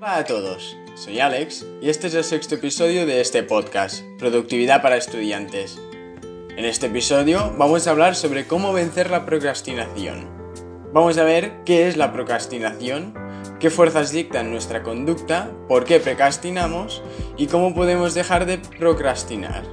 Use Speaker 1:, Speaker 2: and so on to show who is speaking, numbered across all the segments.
Speaker 1: Hola a todos, soy Alex y este es el sexto episodio de este podcast, Productividad para Estudiantes. En este episodio vamos a hablar sobre cómo vencer la procrastinación. Vamos a ver qué es la procrastinación, qué fuerzas dictan nuestra conducta, por qué procrastinamos y cómo podemos dejar de procrastinar.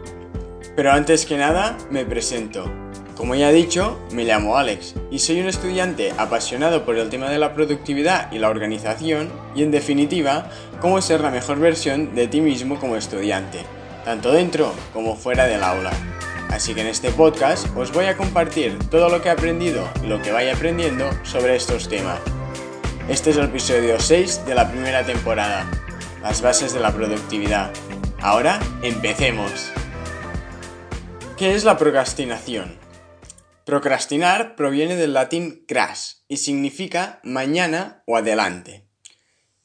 Speaker 1: Pero antes que nada, me presento. Como ya he dicho, me llamo Alex y soy un estudiante apasionado por el tema de la productividad y la organización y en definitiva, cómo ser la mejor versión de ti mismo como estudiante, tanto dentro como fuera del aula. Así que en este podcast os voy a compartir todo lo que he aprendido y lo que vaya aprendiendo sobre estos temas. Este es el episodio 6 de la primera temporada, las bases de la productividad. Ahora, empecemos. ¿Qué es la procrastinación? Procrastinar proviene del latín cras y significa mañana o adelante.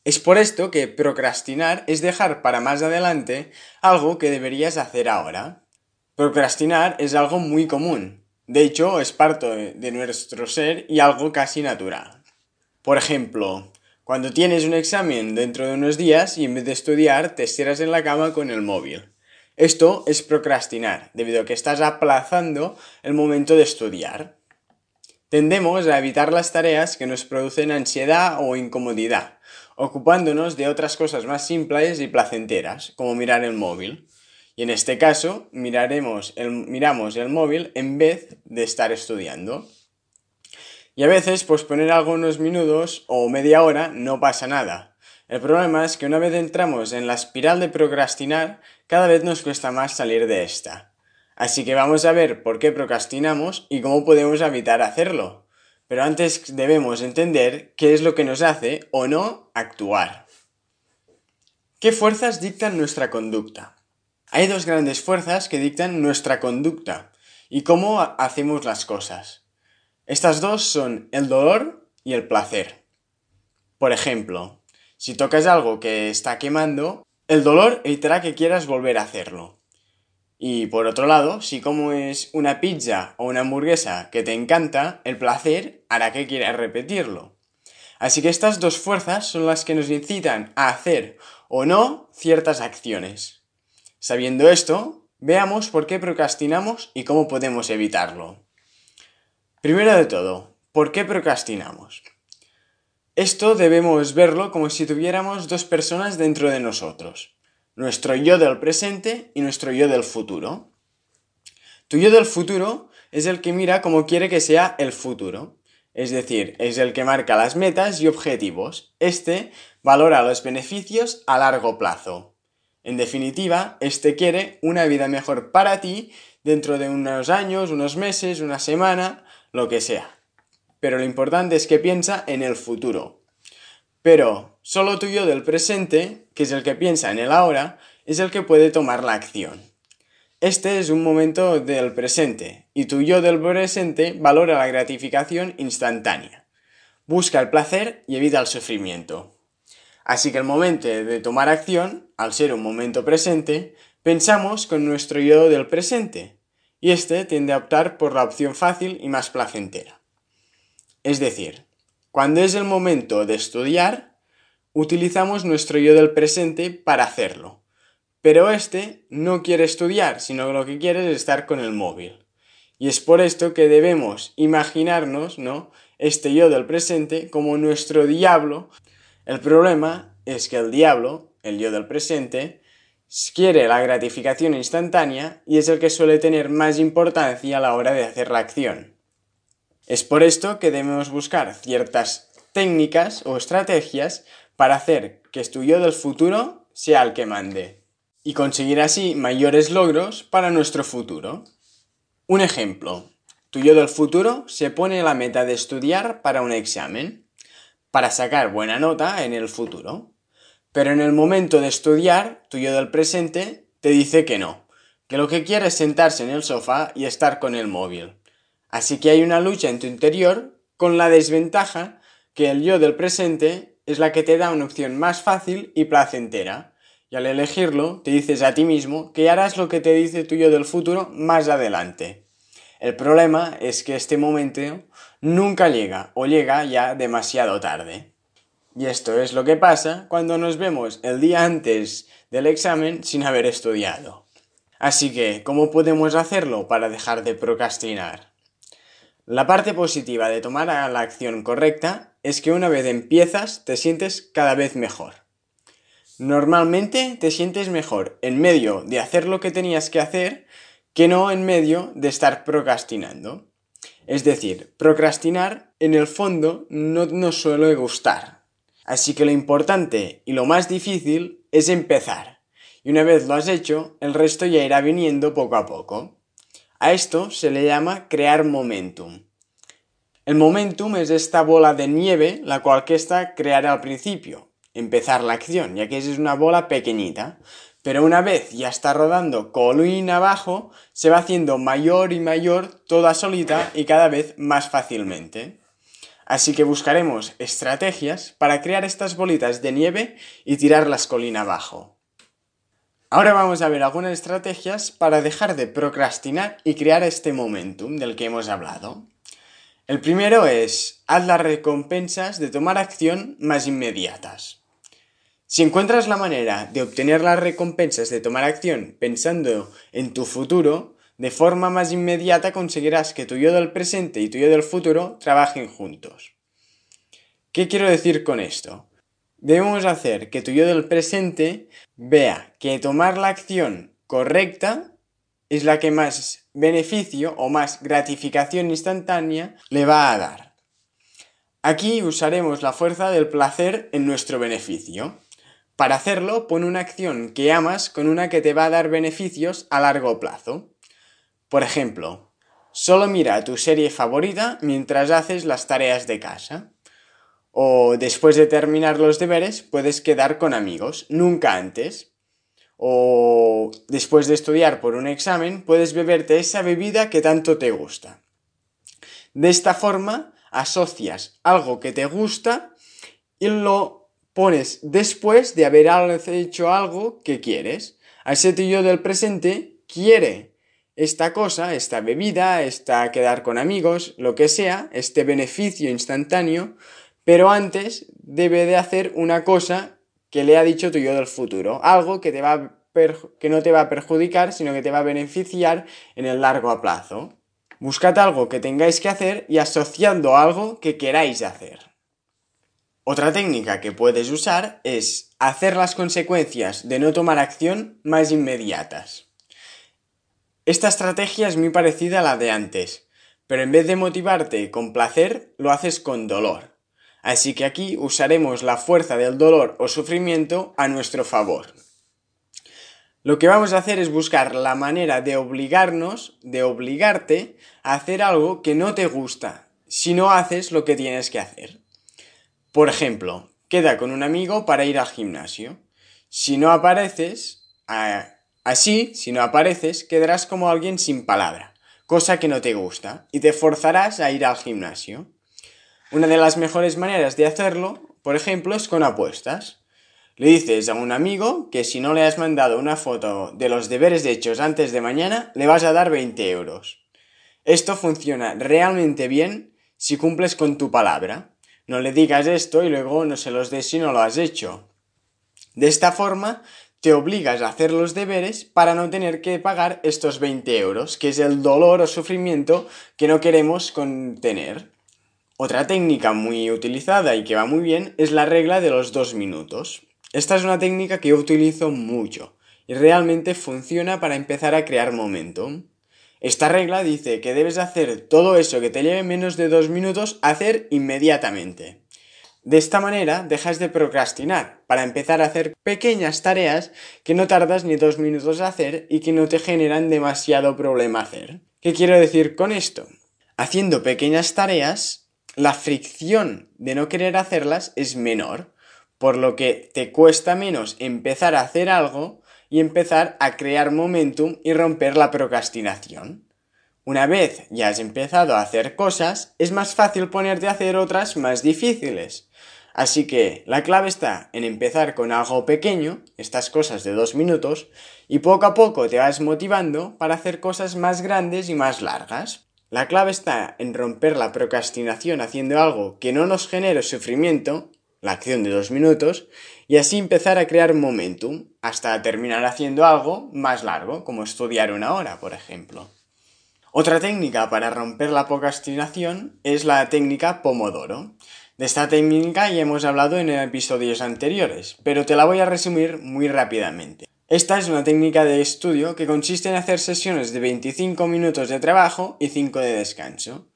Speaker 1: Es por esto que procrastinar es dejar para más adelante algo que deberías hacer ahora. Procrastinar es algo muy común, de hecho es parte de nuestro ser y algo casi natural. Por ejemplo, cuando tienes un examen dentro de unos días y en vez de estudiar te estiras en la cama con el móvil. Esto es procrastinar, debido a que estás aplazando el momento de estudiar. Tendemos a evitar las tareas que nos producen ansiedad o incomodidad, ocupándonos de otras cosas más simples y placenteras, como mirar el móvil. Y en este caso, miraremos el, miramos el móvil en vez de estar estudiando. Y a veces posponer algunos minutos o media hora no pasa nada, el problema es que una vez entramos en la espiral de procrastinar, cada vez nos cuesta más salir de esta. Así que vamos a ver por qué procrastinamos y cómo podemos evitar hacerlo. Pero antes debemos entender qué es lo que nos hace o no actuar. ¿Qué fuerzas dictan nuestra conducta? Hay dos grandes fuerzas que dictan nuestra conducta y cómo hacemos las cosas. Estas dos son el dolor y el placer. Por ejemplo, si tocas algo que está quemando, el dolor evitará que quieras volver a hacerlo. Y por otro lado, si comes una pizza o una hamburguesa que te encanta, el placer hará que quieras repetirlo. Así que estas dos fuerzas son las que nos incitan a hacer o no ciertas acciones. Sabiendo esto, veamos por qué procrastinamos y cómo podemos evitarlo. Primero de todo, ¿por qué procrastinamos? Esto debemos verlo como si tuviéramos dos personas dentro de nosotros, nuestro yo del presente y nuestro yo del futuro. Tu yo del futuro es el que mira cómo quiere que sea el futuro, es decir, es el que marca las metas y objetivos. Este valora los beneficios a largo plazo. En definitiva, este quiere una vida mejor para ti dentro de unos años, unos meses, una semana, lo que sea pero lo importante es que piensa en el futuro. Pero solo tu yo del presente, que es el que piensa en el ahora, es el que puede tomar la acción. Este es un momento del presente, y tu yo del presente valora la gratificación instantánea. Busca el placer y evita el sufrimiento. Así que el momento de tomar acción, al ser un momento presente, pensamos con nuestro yo del presente, y este tiende a optar por la opción fácil y más placentera. Es decir, cuando es el momento de estudiar, utilizamos nuestro yo del presente para hacerlo. Pero este no quiere estudiar, sino lo que quiere es estar con el móvil. Y es por esto que debemos imaginarnos, ¿no? Este yo del presente como nuestro diablo. El problema es que el diablo, el yo del presente, quiere la gratificación instantánea y es el que suele tener más importancia a la hora de hacer la acción. Es por esto que debemos buscar ciertas técnicas o estrategias para hacer que tu yo del futuro sea el que mande y conseguir así mayores logros para nuestro futuro. Un ejemplo. Tu yo del futuro se pone la meta de estudiar para un examen, para sacar buena nota en el futuro. Pero en el momento de estudiar, tu yo del presente te dice que no, que lo que quiere es sentarse en el sofá y estar con el móvil. Así que hay una lucha en tu interior con la desventaja que el yo del presente es la que te da una opción más fácil y placentera. Y al elegirlo, te dices a ti mismo que harás lo que te dice tu yo del futuro más adelante. El problema es que este momento nunca llega o llega ya demasiado tarde. Y esto es lo que pasa cuando nos vemos el día antes del examen sin haber estudiado. Así que, ¿cómo podemos hacerlo para dejar de procrastinar? La parte positiva de tomar la acción correcta es que una vez empiezas te sientes cada vez mejor. Normalmente te sientes mejor en medio de hacer lo que tenías que hacer que no en medio de estar procrastinando. Es decir, procrastinar en el fondo no nos suele gustar. Así que lo importante y lo más difícil es empezar. Y una vez lo has hecho, el resto ya irá viniendo poco a poco. A esto se le llama crear momentum. El momentum es esta bola de nieve la cual que está crear al principio, empezar la acción, ya que es una bola pequeñita. Pero una vez ya está rodando colina abajo, se va haciendo mayor y mayor toda solita y cada vez más fácilmente. Así que buscaremos estrategias para crear estas bolitas de nieve y tirarlas colina abajo. Ahora vamos a ver algunas estrategias para dejar de procrastinar y crear este momentum del que hemos hablado. El primero es, haz las recompensas de tomar acción más inmediatas. Si encuentras la manera de obtener las recompensas de tomar acción pensando en tu futuro, de forma más inmediata conseguirás que tu yo del presente y tu yo del futuro trabajen juntos. ¿Qué quiero decir con esto? Debemos hacer que tu yo del presente vea que tomar la acción correcta es la que más beneficio o más gratificación instantánea le va a dar. Aquí usaremos la fuerza del placer en nuestro beneficio. Para hacerlo, pon una acción que amas con una que te va a dar beneficios a largo plazo. Por ejemplo, solo mira tu serie favorita mientras haces las tareas de casa. O después de terminar los deberes puedes quedar con amigos, nunca antes. O después de estudiar por un examen puedes beberte esa bebida que tanto te gusta. De esta forma asocias algo que te gusta y lo pones después de haber hecho algo que quieres. Al yo del presente quiere esta cosa, esta bebida, esta quedar con amigos, lo que sea, este beneficio instantáneo, pero antes debe de hacer una cosa que le ha dicho tu yo del futuro, algo que, te va que no te va a perjudicar, sino que te va a beneficiar en el largo plazo. Buscad algo que tengáis que hacer y asociando algo que queráis hacer. Otra técnica que puedes usar es hacer las consecuencias de no tomar acción más inmediatas. Esta estrategia es muy parecida a la de antes, pero en vez de motivarte con placer, lo haces con dolor. Así que aquí usaremos la fuerza del dolor o sufrimiento a nuestro favor. Lo que vamos a hacer es buscar la manera de obligarnos, de obligarte a hacer algo que no te gusta, si no haces lo que tienes que hacer. Por ejemplo, queda con un amigo para ir al gimnasio. Si no apareces, así, si no apareces, quedarás como alguien sin palabra, cosa que no te gusta, y te forzarás a ir al gimnasio. Una de las mejores maneras de hacerlo, por ejemplo, es con apuestas. Le dices a un amigo que si no le has mandado una foto de los deberes hechos antes de mañana, le vas a dar 20 euros. Esto funciona realmente bien si cumples con tu palabra. No le digas esto y luego no se los des si no lo has hecho. De esta forma, te obligas a hacer los deberes para no tener que pagar estos 20 euros, que es el dolor o sufrimiento que no queremos contener. Otra técnica muy utilizada y que va muy bien es la regla de los dos minutos. Esta es una técnica que yo utilizo mucho y realmente funciona para empezar a crear momentum. Esta regla dice que debes hacer todo eso que te lleve menos de dos minutos hacer inmediatamente. De esta manera dejas de procrastinar para empezar a hacer pequeñas tareas que no tardas ni dos minutos a hacer y que no te generan demasiado problema hacer. ¿Qué quiero decir con esto? Haciendo pequeñas tareas, la fricción de no querer hacerlas es menor, por lo que te cuesta menos empezar a hacer algo y empezar a crear momentum y romper la procrastinación. Una vez ya has empezado a hacer cosas, es más fácil ponerte a hacer otras más difíciles. Así que la clave está en empezar con algo pequeño, estas cosas de dos minutos, y poco a poco te vas motivando para hacer cosas más grandes y más largas. La clave está en romper la procrastinación haciendo algo que no nos genere sufrimiento la acción de dos minutos, y así empezar a crear momentum hasta terminar haciendo algo más largo, como estudiar una hora, por ejemplo. Otra técnica para romper la procrastinación es la técnica Pomodoro. De esta técnica ya hemos hablado en episodios anteriores, pero te la voy a resumir muy rápidamente. Esta es una técnica de estudio que consiste en hacer sesiones de 25 minutos de trabajo y 5 de descanso.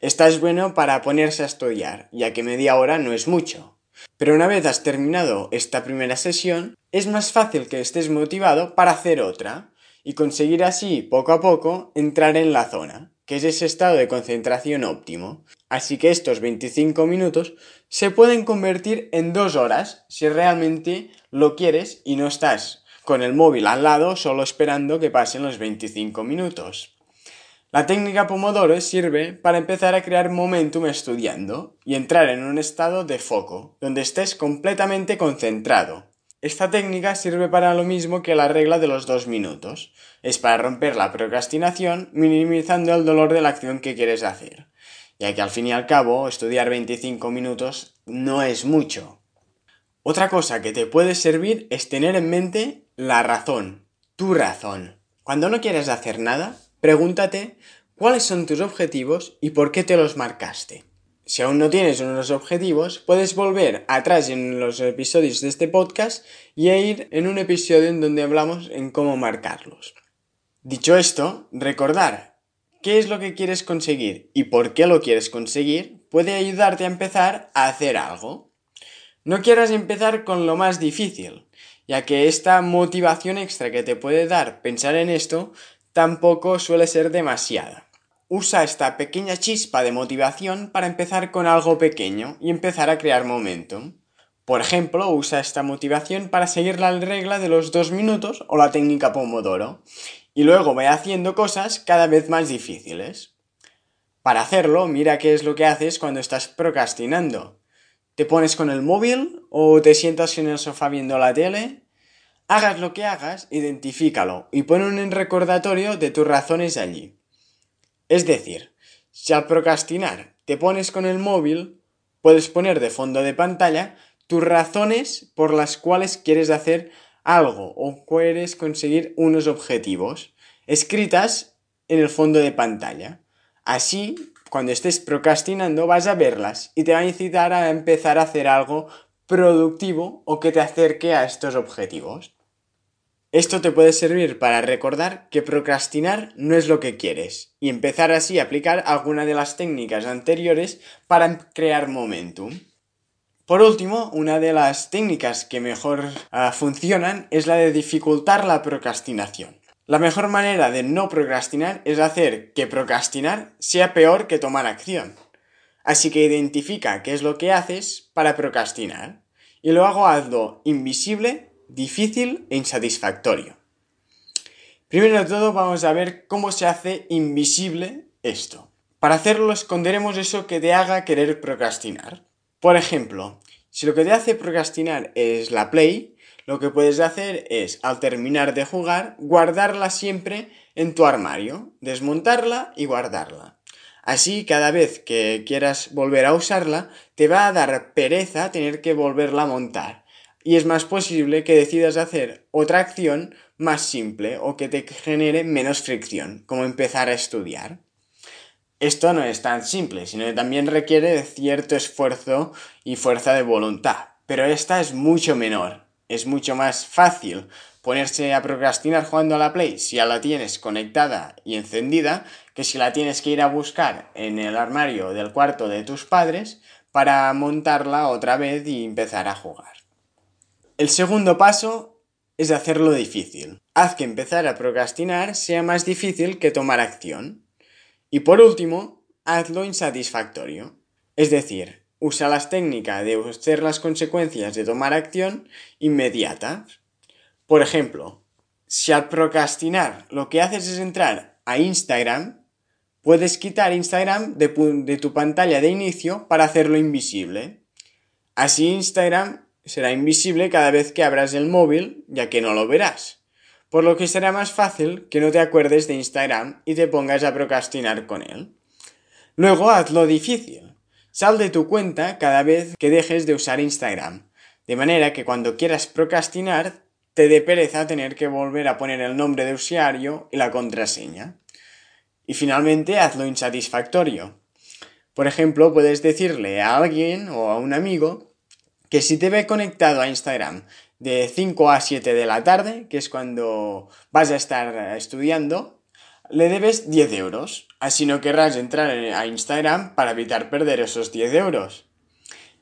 Speaker 1: Esta es bueno para ponerse a estudiar, ya que media hora no es mucho. Pero una vez has terminado esta primera sesión, es más fácil que estés motivado para hacer otra y conseguir así, poco a poco, entrar en la zona, que es ese estado de concentración óptimo. Así que estos 25 minutos se pueden convertir en dos horas si realmente lo quieres y no estás con el móvil al lado solo esperando que pasen los 25 minutos. La técnica Pomodoro sirve para empezar a crear momentum estudiando y entrar en un estado de foco, donde estés completamente concentrado. Esta técnica sirve para lo mismo que la regla de los dos minutos. Es para romper la procrastinación minimizando el dolor de la acción que quieres hacer, ya que al fin y al cabo estudiar 25 minutos no es mucho. Otra cosa que te puede servir es tener en mente la razón, tu razón. Cuando no quieres hacer nada, Pregúntate cuáles son tus objetivos y por qué te los marcaste. Si aún no tienes unos objetivos, puedes volver atrás en los episodios de este podcast y ir en un episodio en donde hablamos en cómo marcarlos. Dicho esto, recordar qué es lo que quieres conseguir y por qué lo quieres conseguir puede ayudarte a empezar a hacer algo. No quieras empezar con lo más difícil, ya que esta motivación extra que te puede dar pensar en esto tampoco suele ser demasiada. Usa esta pequeña chispa de motivación para empezar con algo pequeño y empezar a crear momentum. Por ejemplo, usa esta motivación para seguir la regla de los dos minutos o la técnica Pomodoro, y luego ve haciendo cosas cada vez más difíciles. Para hacerlo, mira qué es lo que haces cuando estás procrastinando. ¿Te pones con el móvil o te sientas en el sofá viendo la tele? Hagas lo que hagas, identifícalo y pon un recordatorio de tus razones allí. Es decir, si al procrastinar te pones con el móvil, puedes poner de fondo de pantalla tus razones por las cuales quieres hacer algo o quieres conseguir unos objetivos, escritas en el fondo de pantalla. Así, cuando estés procrastinando, vas a verlas y te va a incitar a empezar a hacer algo productivo o que te acerque a estos objetivos. Esto te puede servir para recordar que procrastinar no es lo que quieres y empezar así a aplicar alguna de las técnicas anteriores para crear momentum. Por último, una de las técnicas que mejor ah, funcionan es la de dificultar la procrastinación. La mejor manera de no procrastinar es hacer que procrastinar sea peor que tomar acción. Así que identifica qué es lo que haces para procrastinar y luego hazlo invisible difícil e insatisfactorio. Primero de todo vamos a ver cómo se hace invisible esto. Para hacerlo esconderemos eso que te haga querer procrastinar. Por ejemplo, si lo que te hace procrastinar es la Play, lo que puedes hacer es, al terminar de jugar, guardarla siempre en tu armario, desmontarla y guardarla. Así, cada vez que quieras volver a usarla, te va a dar pereza tener que volverla a montar y es más posible que decidas hacer otra acción más simple o que te genere menos fricción, como empezar a estudiar. Esto no es tan simple, sino que también requiere cierto esfuerzo y fuerza de voluntad, pero esta es mucho menor. Es mucho más fácil ponerse a procrastinar jugando a la Play si ya la tienes conectada y encendida, que si la tienes que ir a buscar en el armario del cuarto de tus padres para montarla otra vez y empezar a jugar. El segundo paso es hacerlo difícil. Haz que empezar a procrastinar sea más difícil que tomar acción. Y por último, hazlo insatisfactorio. Es decir, usa las técnicas de hacer las consecuencias de tomar acción inmediatas. Por ejemplo, si al procrastinar lo que haces es entrar a Instagram, puedes quitar Instagram de, de tu pantalla de inicio para hacerlo invisible. Así Instagram será invisible cada vez que abras el móvil, ya que no lo verás. Por lo que será más fácil que no te acuerdes de Instagram y te pongas a procrastinar con él. Luego hazlo difícil. Sal de tu cuenta cada vez que dejes de usar Instagram, de manera que cuando quieras procrastinar te dé pereza tener que volver a poner el nombre de usuario y la contraseña. Y finalmente hazlo insatisfactorio. Por ejemplo, puedes decirle a alguien o a un amigo que si te ve conectado a Instagram de 5 a 7 de la tarde, que es cuando vas a estar estudiando, le debes 10 euros. Así no querrás entrar a Instagram para evitar perder esos 10 euros.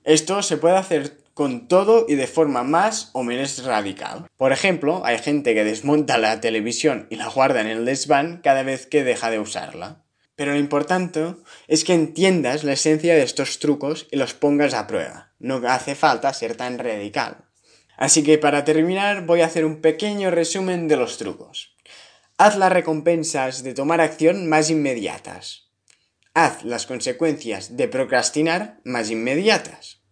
Speaker 1: Esto se puede hacer con todo y de forma más o menos radical. Por ejemplo, hay gente que desmonta la televisión y la guarda en el desván cada vez que deja de usarla. Pero lo importante es que entiendas la esencia de estos trucos y los pongas a prueba. No hace falta ser tan radical. Así que para terminar voy a hacer un pequeño resumen de los trucos. Haz las recompensas de tomar acción más inmediatas. Haz las consecuencias de procrastinar más inmediatas.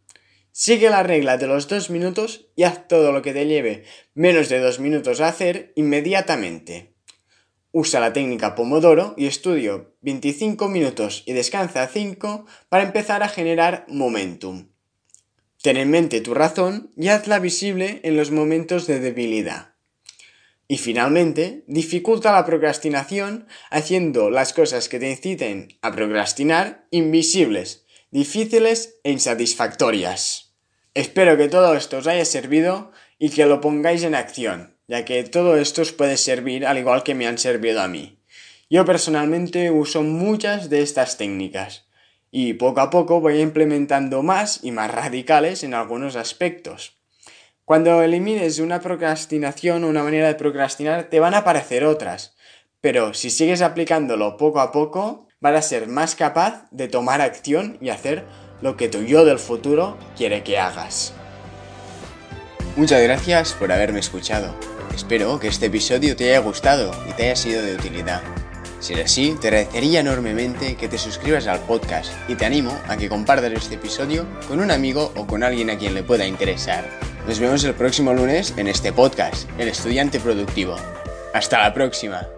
Speaker 1: Sigue la regla de los dos minutos y haz todo lo que te lleve menos de dos minutos a hacer inmediatamente. Usa la técnica Pomodoro y estudio 25 minutos y descansa 5 para empezar a generar momentum. Ten en mente tu razón y hazla visible en los momentos de debilidad. Y finalmente, dificulta la procrastinación haciendo las cosas que te inciten a procrastinar invisibles, difíciles e insatisfactorias. Espero que todo esto os haya servido y que lo pongáis en acción, ya que todo esto os puede servir al igual que me han servido a mí. Yo personalmente uso muchas de estas técnicas y poco a poco voy implementando más y más radicales en algunos aspectos. Cuando elimines una procrastinación o una manera de procrastinar, te van a aparecer otras, pero si sigues aplicándolo poco a poco, vas a ser más capaz de tomar acción y hacer lo que tu yo del futuro quiere que hagas. Muchas gracias por haberme escuchado. Espero que este episodio te haya gustado y te haya sido de utilidad. Si es así, te agradecería enormemente que te suscribas al podcast y te animo a que compartas este episodio con un amigo o con alguien a quien le pueda interesar. Nos vemos el próximo lunes en este podcast, El Estudiante Productivo. Hasta la próxima.